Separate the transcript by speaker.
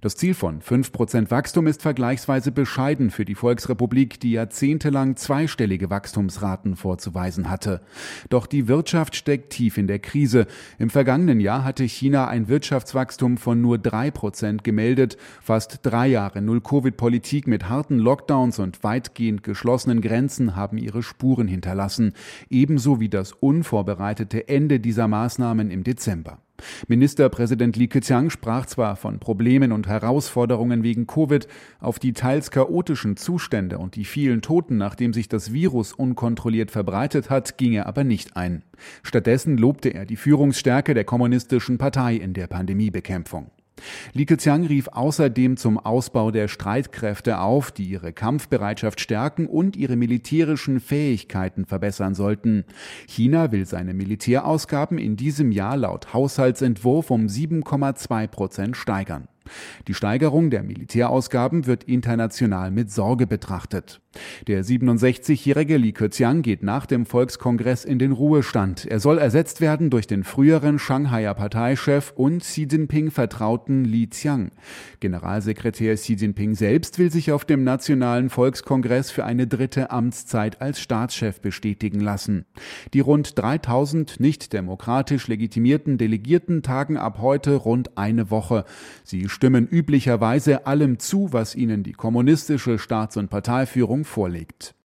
Speaker 1: Das Ziel von 5% Wachstum ist vergleichsweise bescheiden für die Volksrepublik, die jahrzehntelang zweistellige Wachstumsraten vorzuweisen hatte. Doch die Wirtschaft steckt tief in der Krise. Im vergangenen Jahr hatte China ein Wirtschaftswachstum von nur 3% gemeldet. Fast drei Jahre Null-Covid-Politik mit harten Lockdowns und weitgehend geschlossenen Grenzen haben ihre Spuren hinterlassen. Ebenso wie das unvorbereitete Ende dieser Maßnahmen im Dezember. Ministerpräsident Li Keqiang sprach zwar von Problemen und Herausforderungen wegen Covid, auf die teils chaotischen Zustände und die vielen Toten, nachdem sich das Virus unkontrolliert verbreitet hat, ging er aber nicht ein. Stattdessen lobte er die Führungsstärke der kommunistischen Partei in der Pandemiebekämpfung. Li Keqiang rief außerdem zum Ausbau der Streitkräfte auf, die ihre Kampfbereitschaft stärken und ihre militärischen Fähigkeiten verbessern sollten. China will seine Militärausgaben in diesem Jahr laut Haushaltsentwurf um 7,2 Prozent steigern. Die Steigerung der Militärausgaben wird international mit Sorge betrachtet. Der 67-jährige Li Keqiang geht nach dem Volkskongress in den Ruhestand. Er soll ersetzt werden durch den früheren Shanghaier Parteichef und Xi Jinping Vertrauten Li Qiang. Generalsekretär Xi Jinping selbst will sich auf dem Nationalen Volkskongress für eine dritte Amtszeit als Staatschef bestätigen lassen. Die rund 3000 nicht demokratisch legitimierten Delegierten tagen ab heute rund eine Woche. Sie stimmen üblicherweise allem zu, was ihnen die kommunistische Staats- und Parteiführung vorlegt.